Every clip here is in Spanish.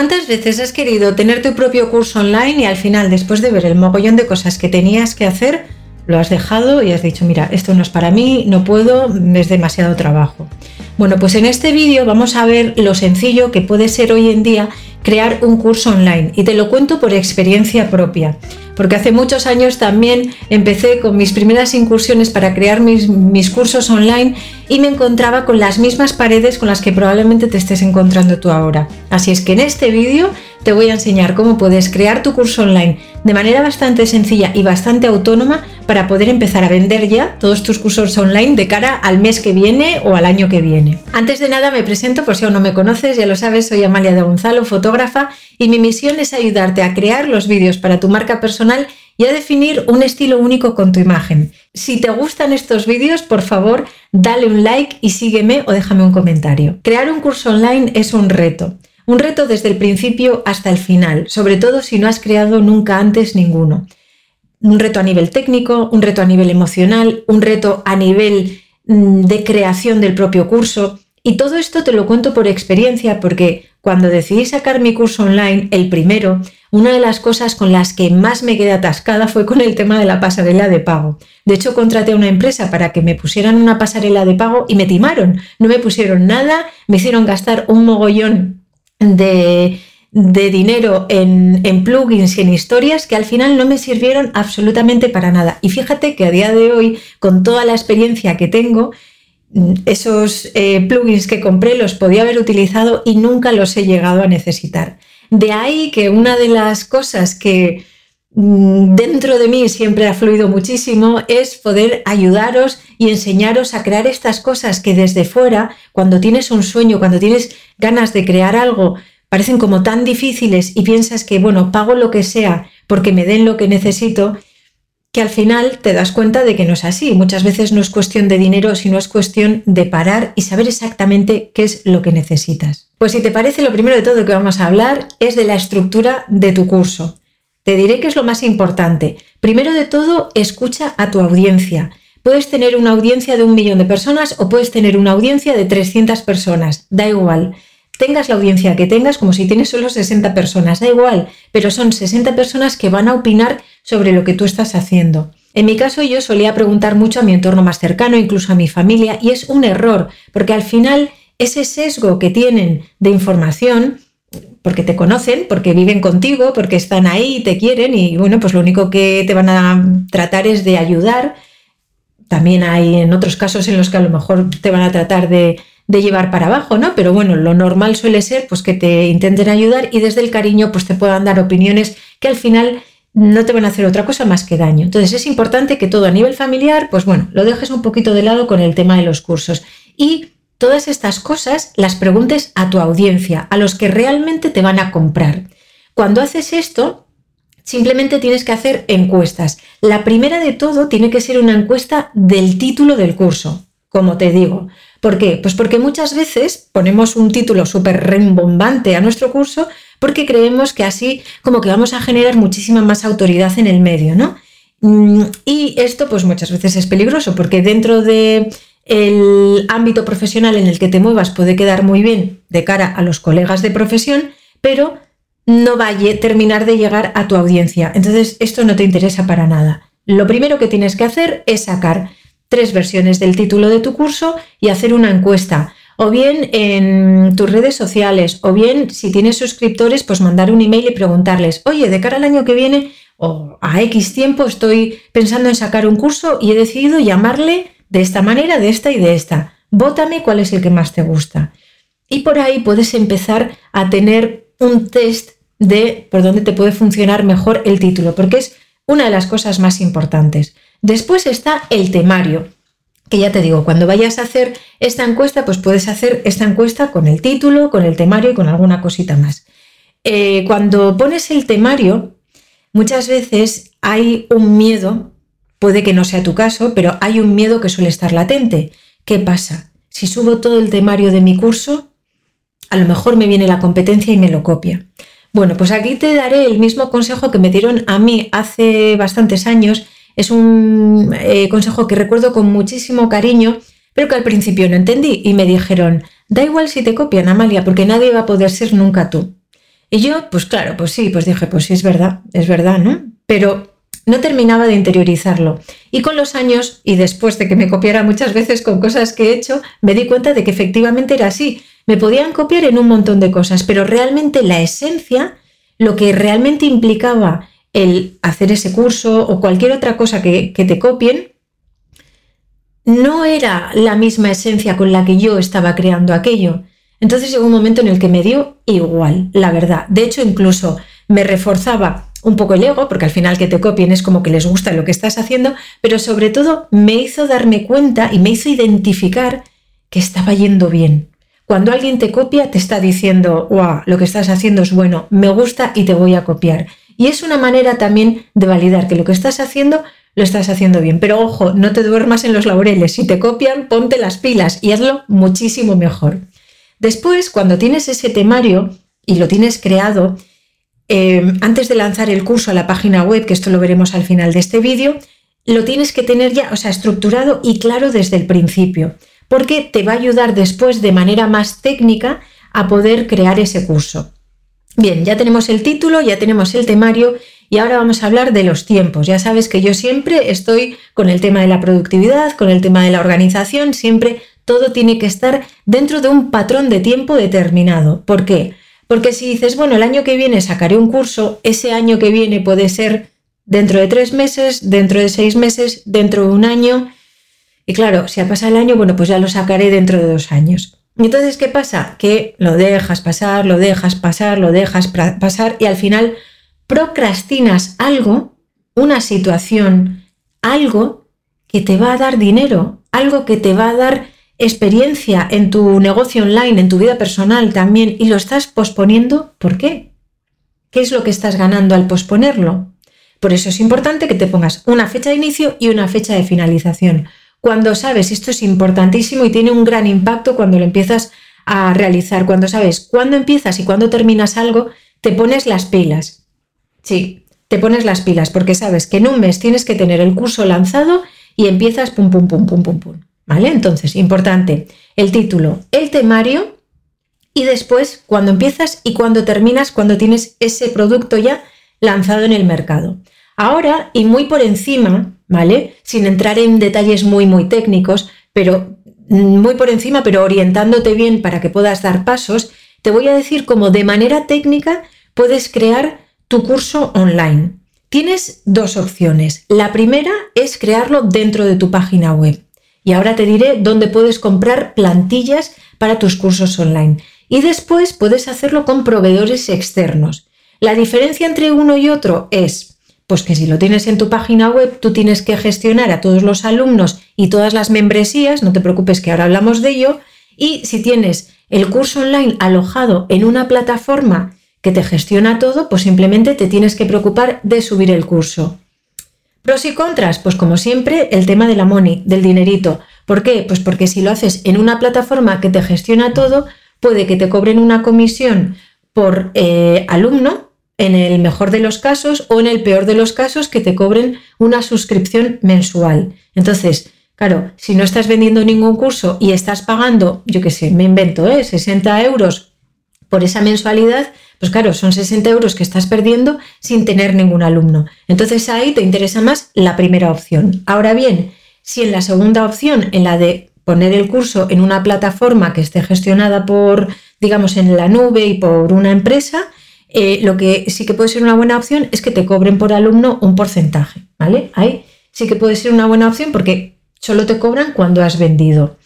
¿Cuántas veces has querido tener tu propio curso online y al final, después de ver el mogollón de cosas que tenías que hacer, lo has dejado y has dicho, mira, esto no es para mí, no puedo, es demasiado trabajo? Bueno, pues en este vídeo vamos a ver lo sencillo que puede ser hoy en día crear un curso online y te lo cuento por experiencia propia porque hace muchos años también empecé con mis primeras incursiones para crear mis, mis, cursos online y me encontraba con las mismas paredes con las que probablemente te estés encontrando tú ahora. Así es que en este vídeo te voy a enseñar cómo puedes crear tu curso online de manera bastante sencilla y bastante autónoma para poder empezar a vender ya todos tus cursos online de cara al mes que viene o al año que viene. Antes de nada me presento por si aún no me conoces, ya lo sabes, soy Amalia de Gonzalo, fotógrafa y mi misión es ayudarte a crear los vídeos para tu marca personal y a definir un estilo único con tu imagen. Si te gustan estos vídeos, por favor, dale un like y sígueme o déjame un comentario. Crear un curso online es un reto. Un reto desde el principio hasta el final, sobre todo si no has creado nunca antes ninguno. Un reto a nivel técnico, un reto a nivel emocional, un reto a nivel de creación del propio curso. Y todo esto te lo cuento por experiencia porque cuando decidí sacar mi curso online, el primero, una de las cosas con las que más me quedé atascada fue con el tema de la pasarela de pago. De hecho, contraté a una empresa para que me pusieran una pasarela de pago y me timaron. No me pusieron nada, me hicieron gastar un mogollón de, dinero en, en, plugins y en historias que al final no me sirvieron absolutamente para nada. Y fíjate que a día de hoy, con toda la experiencia que tengo, mm, esos eh, plugins que compré los podía haber utilizado y nunca los he llegado a necesitar. De ahí que una de las cosas que mm, dentro de mí siempre ha fluido muchísimo es poder ayudaros y enseñaros a crear estas cosas que desde fuera, cuando tienes un sueño, cuando tienes ganas de crear algo, parecen como tan difíciles y piensas que, bueno, pago lo que sea porque me den lo que necesito, que al final te das cuenta de que no es así. Muchas veces no es cuestión de dinero, sino es cuestión de parar y saber exactamente qué es lo que necesitas. Pues si te parece, lo primero de todo que vamos a hablar es de la estructura de tu curso. Te diré que es lo más importante. Primero de todo, escucha a tu audiencia. Puedes tener una audiencia de un millón de personas o puedes tener una audiencia de 300 personas, da igual. Tengas la audiencia que tengas, como si tienes solo 60 personas, da igual, pero son 60 personas que van a opinar sobre lo que tú estás haciendo. En mi caso yo solía preguntar mucho a mi entorno más cercano, incluso a mi familia, y es un error, porque al final ese sesgo que tienen de información, porque te conocen, porque viven contigo, porque están ahí y te quieren, y bueno, pues lo único que te van a tratar es de ayudar, también hay en otros casos en los que a lo mejor te van a tratar de, llevar para abajo, ¿no? Pero bueno, lo normal suele ser pues que te intenten ayudar y desde el cariño pues te puedan dar opiniones que al final no te van a hacer otra cosa más que daño. Entonces es importante que todo a nivel familiar, pues bueno, lo dejes un poquito de lado con el tema de los cursos y todas estas cosas las preguntes a tu audiencia, a los que realmente te van a comprar. Cuando haces esto, Simplemente tienes que hacer encuestas. La primera de todo tiene que ser una encuesta del título del curso, como te digo. ¿Por qué? Pues porque muchas veces ponemos un título súper rembombante a nuestro curso porque creemos que así como que vamos a generar muchísima más autoridad en el medio, ¿no? Mm, y esto pues muchas veces es peligroso porque dentro de el ámbito profesional en el que te muevas puede quedar muy bien de cara a los colegas de profesión, pero no va a terminar de llegar a tu audiencia. Entonces, esto no te interesa para nada. Lo primero que tienes que hacer es sacar tres versiones del título de tu curso y hacer una encuesta. O bien en tus redes sociales, o bien si tienes suscriptores, pues mandar un email y preguntarles, oye, de cara al año que viene o a X tiempo estoy pensando en sacar un curso y he decidido llamarle de esta manera, de esta y de esta. Vótame cuál es el que más te gusta. Y por ahí puedes empezar a tener un test de por dónde te puede funcionar mejor el título, porque es una de las cosas más importantes. Después está el temario, que ya te digo, cuando vayas a hacer esta encuesta, pues puedes hacer esta encuesta con el título, con el temario y con alguna cosita más. Eh, cuando pones el temario, muchas veces hay un miedo, puede que no sea tu caso, pero hay un miedo que suele estar latente. ¿Qué pasa? Si subo todo el temario de mi curso, a lo mejor me viene la competencia y me lo copia. Bueno, pues aquí te daré el mismo consejo que me dieron a mí hace bastantes años. Es un eh, consejo que recuerdo con muchísimo cariño, pero que al principio no entendí y me dijeron, da igual si te copian, Amalia, porque nadie va a poder ser nunca tú. Y yo, pues claro, pues sí, pues dije, pues sí, es verdad, es verdad, ¿no? Pero no terminaba de interiorizarlo. Y con los años, y después de que me copiara muchas veces con cosas que he hecho, me di cuenta de que efectivamente era así. Me podían copiar en un montón de cosas, pero realmente la esencia, lo que realmente implicaba el hacer ese curso o cualquier otra cosa que, te copien, no era la misma esencia con la que yo estaba creando aquello. Entonces llegó un momento en el que me dio igual, la verdad. De hecho, incluso me reforzaba un poco el ego, porque al final que te copien es como que les gusta lo que estás haciendo, pero sobre todo me hizo darme cuenta y me hizo identificar que estaba yendo bien. Cuando alguien te copia, te está diciendo, wow, lo que estás haciendo es bueno, me gusta y te voy a copiar. Y es una manera también de validar que lo que estás haciendo lo estás haciendo bien. Pero ojo, no te duermas en los laureles. Si te copian, ponte las pilas y hazlo muchísimo mejor. Después, cuando tienes ese temario y lo tienes creado, Em, antes de lanzar el curso a la página web, que esto lo veremos al final de este vídeo, lo tienes que tener ya, o sea, estructurado y claro desde el principio, porque te va a ayudar después de manera más técnica a poder crear ese curso. Bien, ya tenemos el título, ya tenemos el temario y ahora vamos a hablar de los tiempos. Ya sabes que yo siempre estoy con el tema de la productividad, con el tema de la organización, siempre todo tiene que estar dentro de un patrón de tiempo determinado. ¿Por qué? Porque si dices, bueno, el año que viene sacaré un curso, ese año que viene puede ser dentro de tres meses, dentro de seis meses, dentro de un año. Y claro, si ha pasado el año, bueno, pues ya lo sacaré dentro de dos años. Entonces, ¿qué pasa? Que lo dejas pasar, lo dejas pasar, lo dejas pasar y al final procrastinas algo, una situación, algo que te va a dar dinero, algo que te va a dar experiencia en tu negocio online, en tu vida personal también, y lo estás posponiendo, ¿por qué? ¿Qué es lo que estás ganando al posponerlo? Por eso es importante que te pongas una fecha de inicio y una fecha de finalización. Cuando sabes, esto es importantísimo y tiene un gran impacto cuando lo empiezas a realizar, cuando sabes cuándo empiezas y cuándo terminas algo, te pones las pilas. Sí, te pones las pilas porque sabes que en un mes tienes que tener el curso lanzado y empiezas pum, pum, pum, pum, pum, pum. ¿Vale? Entonces, importante, el título, el temario y después cuando empiezas y cuando terminas, cuando tienes ese producto ya lanzado en el mercado. Ahora, y muy por encima, ¿vale? Sin entrar en detalles muy, muy técnicos, pero muy por encima, pero orientándote bien para que puedas dar pasos, te voy a decir cómo de manera técnica puedes crear tu curso online. Tienes dos opciones. La primera es crearlo dentro de tu página web. Y ahora te diré dónde puedes comprar plantillas para tus cursos online. Y después puedes hacerlo con proveedores externos. La diferencia entre uno y otro es, pues que si lo tienes en tu página web, tú tienes que gestionar a todos los alumnos y todas las membresías, no te preocupes que ahora hablamos de ello, y si tienes el curso online alojado en una plataforma que te gestiona todo, pues simplemente te tienes que preocupar de subir el curso. Pros y contras, pues como siempre, el tema de la money, del dinerito. ¿Por qué? Pues porque si lo haces en una plataforma que te gestiona todo, puede que te cobren una comisión por eh, alumno, en el mejor de los casos, o en el peor de los casos, que te cobren una suscripción mensual. Entonces, claro, si no estás vendiendo ningún curso y estás pagando, yo qué sé, me invento, ¿eh? 60 euros por esa mensualidad, pues claro, son 60 euros que estás perdiendo sin tener ningún alumno. Entonces ahí te interesa más la primera opción. Ahora bien, si en la segunda opción, en la de poner el curso en una plataforma que esté gestionada por, digamos, en la nube y por una empresa, eh, lo que sí que puede ser una buena opción es que te cobren por alumno un porcentaje, ¿vale? Ahí sí que puede ser una buena opción porque solo te cobran cuando has vendido.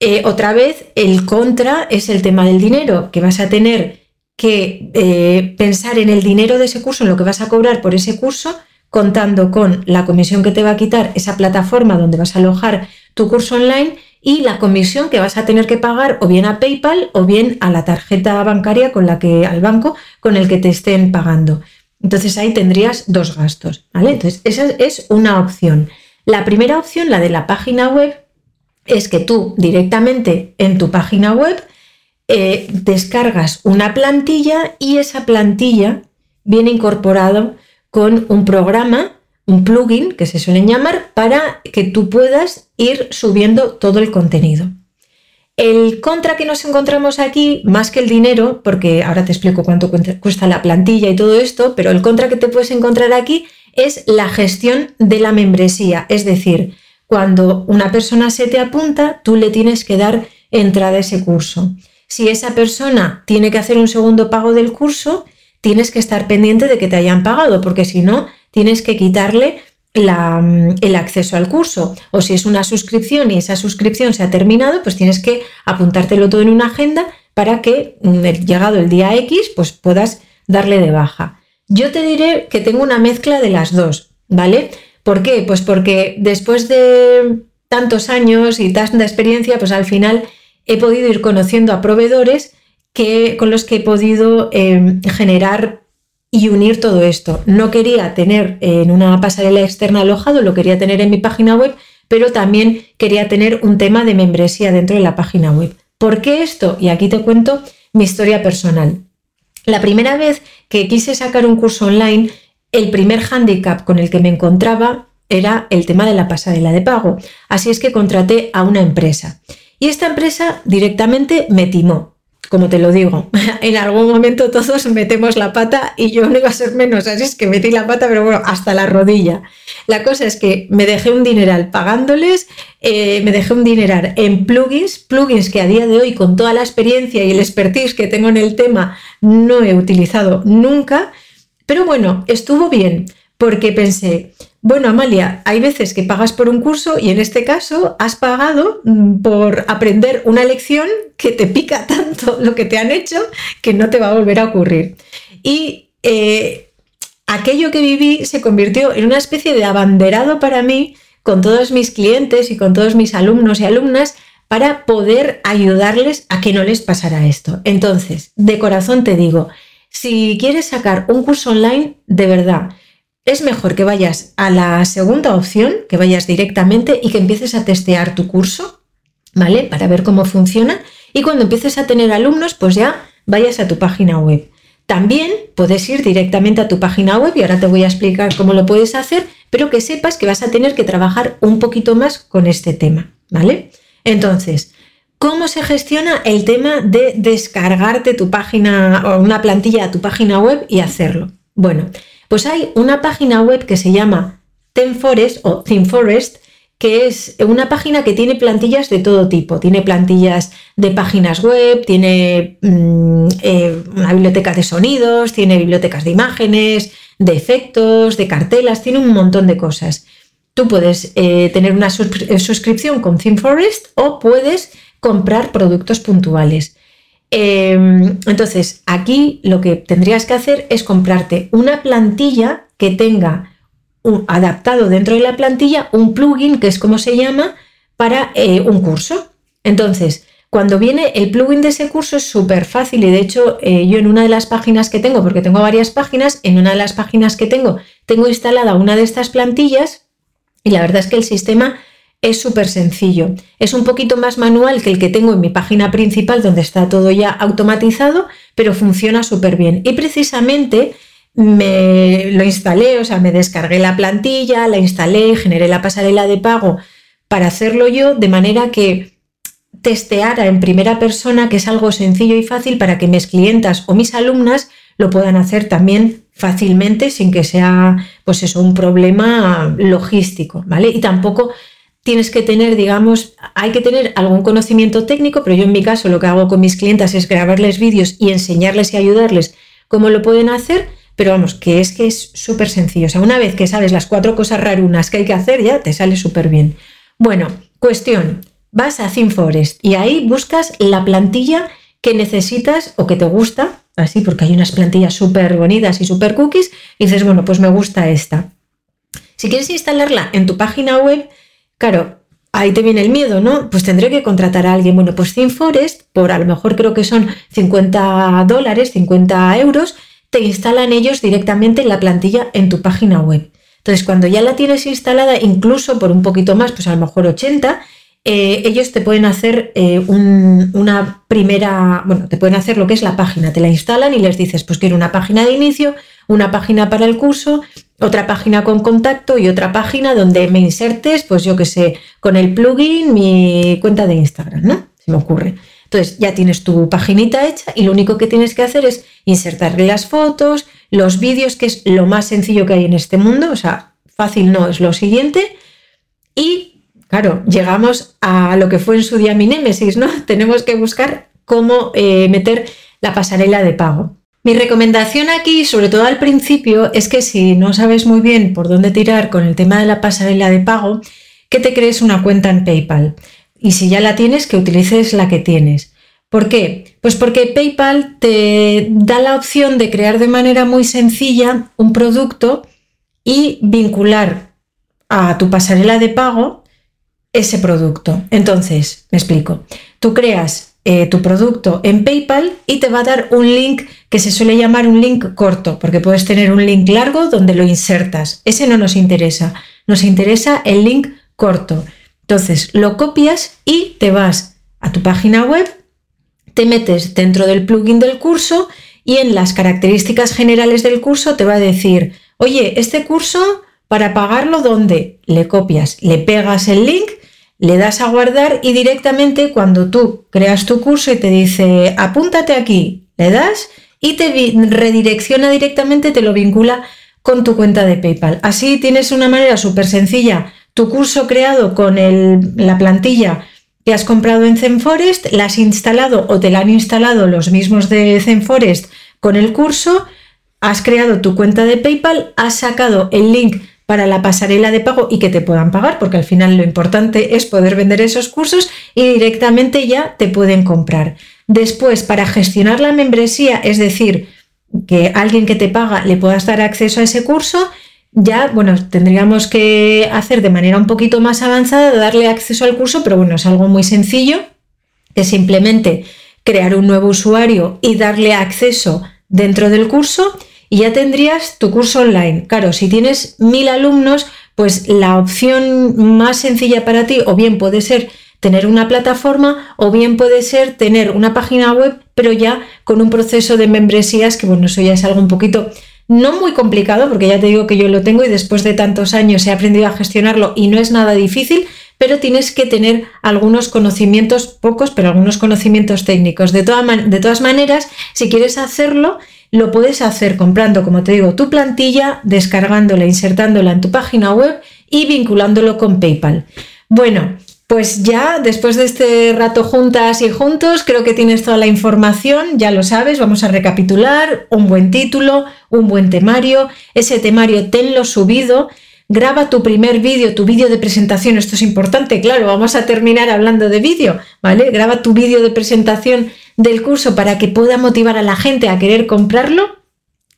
Eh, otra vez, el contra es el tema del dinero, que vas a tener que eh, pensar en el dinero de ese curso, en lo que vas a cobrar por ese curso, contando con la comisión que te va a quitar esa plataforma donde vas a alojar tu curso online y la comisión que vas a tener que pagar o bien a PayPal o bien a la tarjeta bancaria con la que al banco con el que te estén pagando. Entonces ahí tendrías dos gastos, ¿vale? Entonces esa es una opción. La primera opción, la de la página web, es que tú directamente en tu página web eh, descargas una plantilla y esa plantilla viene incorporado con un programa, un plugin que se suelen llamar, para que tú puedas ir subiendo todo el contenido. El contra que nos encontramos aquí, más que el dinero, porque ahora te explico cuánto cuesta la plantilla y todo esto, pero el contra que te puedes encontrar aquí es la gestión de la membresía. Es decir, cuando una persona se te apunta, tú le tienes que dar entrada a ese curso. Si esa persona tiene que hacer un segundo pago del curso, tienes que estar pendiente de que te hayan pagado, porque si no, tienes que quitarle Mm, el acceso al curso. O si es una suscripción y esa suscripción se ha terminado, pues tienes que apuntártelo todo en una agenda para que, mm, llegado el día X, pues puedas darle de baja. Yo te diré que tengo una mezcla de las dos, ¿vale? ¿Por qué? Pues porque después de tantos años y tanta experiencia, pues al final he podido ir conociendo a proveedores que, con los que he podido em, generar y unir todo esto. No quería tener en una pasarela externa alojado, lo quería tener en mi página web, pero también quería tener un tema de membresía dentro de la página web. ¿Por qué esto? Y aquí te cuento mi historia personal. La primera vez que quise sacar un curso online, el primer hándicap con el que me encontraba era el tema de la pasarela de pago. Así es que contraté a una empresa. Y esta empresa directamente me timó como te lo digo, en algún momento todos metemos la pata y yo no iba a ser menos, así es que metí la pata, pero bueno, hasta la rodilla. La cosa es que me dejé un dineral pagándoles, eh, me dejé un dineral en plugins, plugins que a día de hoy con toda la experiencia y el expertise que tengo en el tema no he utilizado nunca, pero bueno, estuvo bien porque pensé, bueno, Amalia, hay veces que pagas por un curso y en este caso has pagado mm, por aprender una lección que te pica tanto lo que te han hecho que no te va a volver a ocurrir. Y eh, aquello que viví se convirtió en una especie de abanderado para mí con todos mis clientes y con todos mis alumnos y alumnas para poder ayudarles a que no les pasara esto. Entonces, de corazón te digo, si quieres sacar un curso online, de verdad, es mejor que vayas a la segunda opción, que vayas directamente y que empieces a testear tu curso, ¿vale? Para ver cómo funciona. Y cuando empieces a tener alumnos, pues ya vayas a tu página web. También puedes ir directamente a tu página web y ahora te voy a explicar cómo lo puedes hacer, pero que sepas que vas a tener que trabajar un poquito más con este tema, ¿vale? Entonces, ¿cómo se gestiona el tema de descargarte tu página o una plantilla a tu página web y hacerlo? Bueno, pues hay una página web que se llama ThemeForest o ThemeForest, que es una página que tiene plantillas de todo tipo. Tiene plantillas de páginas web, tiene mm, eh, una biblioteca de sonidos, tiene bibliotecas de imágenes, de efectos, de cartelas, tiene un montón de cosas. Tú puedes eh, tener una eh, suscripción con ThemeForest o puedes comprar productos puntuales. Em, entonces, aquí lo que tendrías que hacer es comprarte una plantilla que tenga un, adaptado dentro de la plantilla un plugin, que es como se llama, para eh, un curso. Entonces, cuando viene el plugin de ese curso es súper fácil y de hecho eh, yo en una de las páginas que tengo, porque tengo varias páginas, en una de las páginas que tengo, tengo instalada una de estas plantillas y la verdad es que el sistema es súper sencillo. Es un poquito más manual que el que tengo en mi página principal, donde está todo ya automatizado, pero funciona súper bien. Y precisamente me lo instalé, o sea, me descargué la plantilla, la instalé, generé la pasarela de pago para hacerlo yo, de manera que testeara en primera persona, que es algo sencillo y fácil para que mis clientas o mis alumnas lo puedan hacer también fácilmente sin que sea pues eso un problema logístico, ¿vale? Y tampoco tienes que tener, digamos, hay que tener algún conocimiento técnico, pero yo en mi caso lo que hago con mis clientas es grabarles vídeos y enseñarles y ayudarles cómo lo pueden hacer, pero vamos, que es que es súper sencillo. O sea, una vez que sabes las cuatro cosas rarunas que hay que hacer, ya te sale súper bien. Bueno, cuestión, vas a ThemeForest y ahí buscas la plantilla que necesitas o que te gusta, así porque hay unas plantillas súper bonitas y súper cookies, y dices, bueno, pues me gusta esta. Si quieres instalarla en tu página web, Claro, ahí te viene el miedo, ¿no? Pues tendré que contratar a alguien. Bueno, pues ThemeForest, por a lo mejor creo que son 50 dólares, 50 euros, te instalan ellos directamente la plantilla en tu página web. Entonces, cuando ya la tienes instalada, incluso por un poquito más, pues a lo mejor 80, eh, ellos te pueden hacer eh, una primera, bueno, te pueden hacer lo que es la página, te la instalan y les dices, pues quiero una página de inicio, una página para el curso, otra página con contacto y otra página donde me insertes, pues yo que sé, con el plugin mi cuenta de Instagram, ¿no? se me ocurre. Entonces ya tienes tu paginita hecha y lo único que tienes que hacer es insertarle las fotos, los vídeos, que es lo más sencillo que hay en este mundo, o sea, fácil no es lo siguiente. Y claro, llegamos a lo que fue en su día mi némesis, ¿no? Tenemos que buscar cómo eh, meter la pasarela de pago. Mi recomendación aquí, sobre todo al principio, es que si no sabes muy bien por dónde tirar con el tema de la pasarela de pago, que te crees una cuenta en PayPal. Y si ya la tienes, que utilices la que tienes. ¿Por qué? Pues porque PayPal te da la opción de crear de manera muy sencilla un producto y vincular a tu pasarela de pago ese producto. Entonces, me explico. Tú creas eh, tu producto en PayPal y te va a dar un link que se suele llamar un link corto, porque puedes tener un link largo donde lo insertas. Ese no nos interesa. Nos interesa el link corto. Entonces, lo copias y te vas a tu página web, te metes dentro del plugin del curso y en las características generales del curso te va a decir, oye, este curso, para pagarlo, ¿dónde? Le copias, le pegas el link le das a guardar y directamente cuando tú creas tu curso y te dice apúntate aquí, le das y te redirecciona directamente, te lo vincula con tu cuenta de PayPal. Así tienes una manera súper sencilla, tu curso creado con la plantilla que has comprado en ZenForest, la has instalado o te la han instalado los mismos de ZenForest con el curso, has creado tu cuenta de PayPal, has sacado el link para la pasarela de pago y que te puedan pagar, porque al final lo importante es poder vender esos cursos y directamente ya te pueden comprar. Después, para gestionar la membresía, es decir, que alguien que te paga le puedas dar acceso a ese curso, ya, bueno, tendríamos que hacer de manera un poquito más avanzada, darle acceso al curso, pero bueno, es algo muy sencillo, que simplemente crear un nuevo usuario y darle acceso dentro del curso y ya tendrías tu curso online. Claro, si tienes mil alumnos, pues la opción más sencilla para ti o bien puede ser tener una plataforma o bien puede ser tener una página web, pero ya con un proceso de membresías que bueno, eso ya es algo un poquito no muy complicado, porque ya te digo que yo lo tengo y después de tantos años he aprendido a gestionarlo y no es nada difícil, pero tienes que tener algunos conocimientos, pocos, pero algunos conocimientos técnicos. De, de todas maneras, si quieres hacerlo, lo puedes hacer comprando, como te digo, tu plantilla, descargándola, insertándola en tu página web y vinculándolo con PayPal. Bueno, pues ya después de este rato juntas y juntos, creo que tienes toda la información, ya lo sabes, vamos a recapitular, un buen título, un buen temario, ese temario tenlo subido, graba tu primer vídeo, tu vídeo de presentación, esto es importante, claro, vamos a terminar hablando de vídeo, ¿vale? Graba tu vídeo de presentación del curso para que pueda motivar a la gente a querer comprarlo.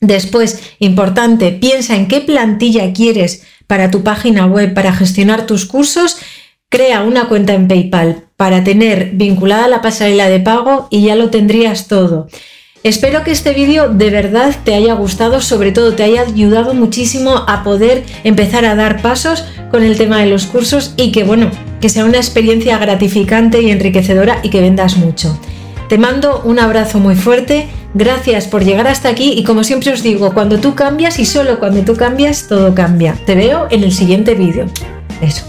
Después, importante, piensa en qué plantilla quieres para tu página web, para gestionar tus cursos. Crea una cuenta en PayPal para tener vinculada la pasarela de pago y ya lo tendrías todo. Espero que este vídeo de verdad te haya gustado, sobre todo te haya ayudado muchísimo a poder empezar a dar pasos con el tema de los cursos y que bueno, que sea una experiencia gratificante y enriquecedora y que vendas mucho. Te mando un abrazo muy fuerte, gracias por llegar hasta aquí y como siempre os digo, cuando tú cambias y solo cuando tú cambias, todo cambia. Te veo en el siguiente vídeo. Eso.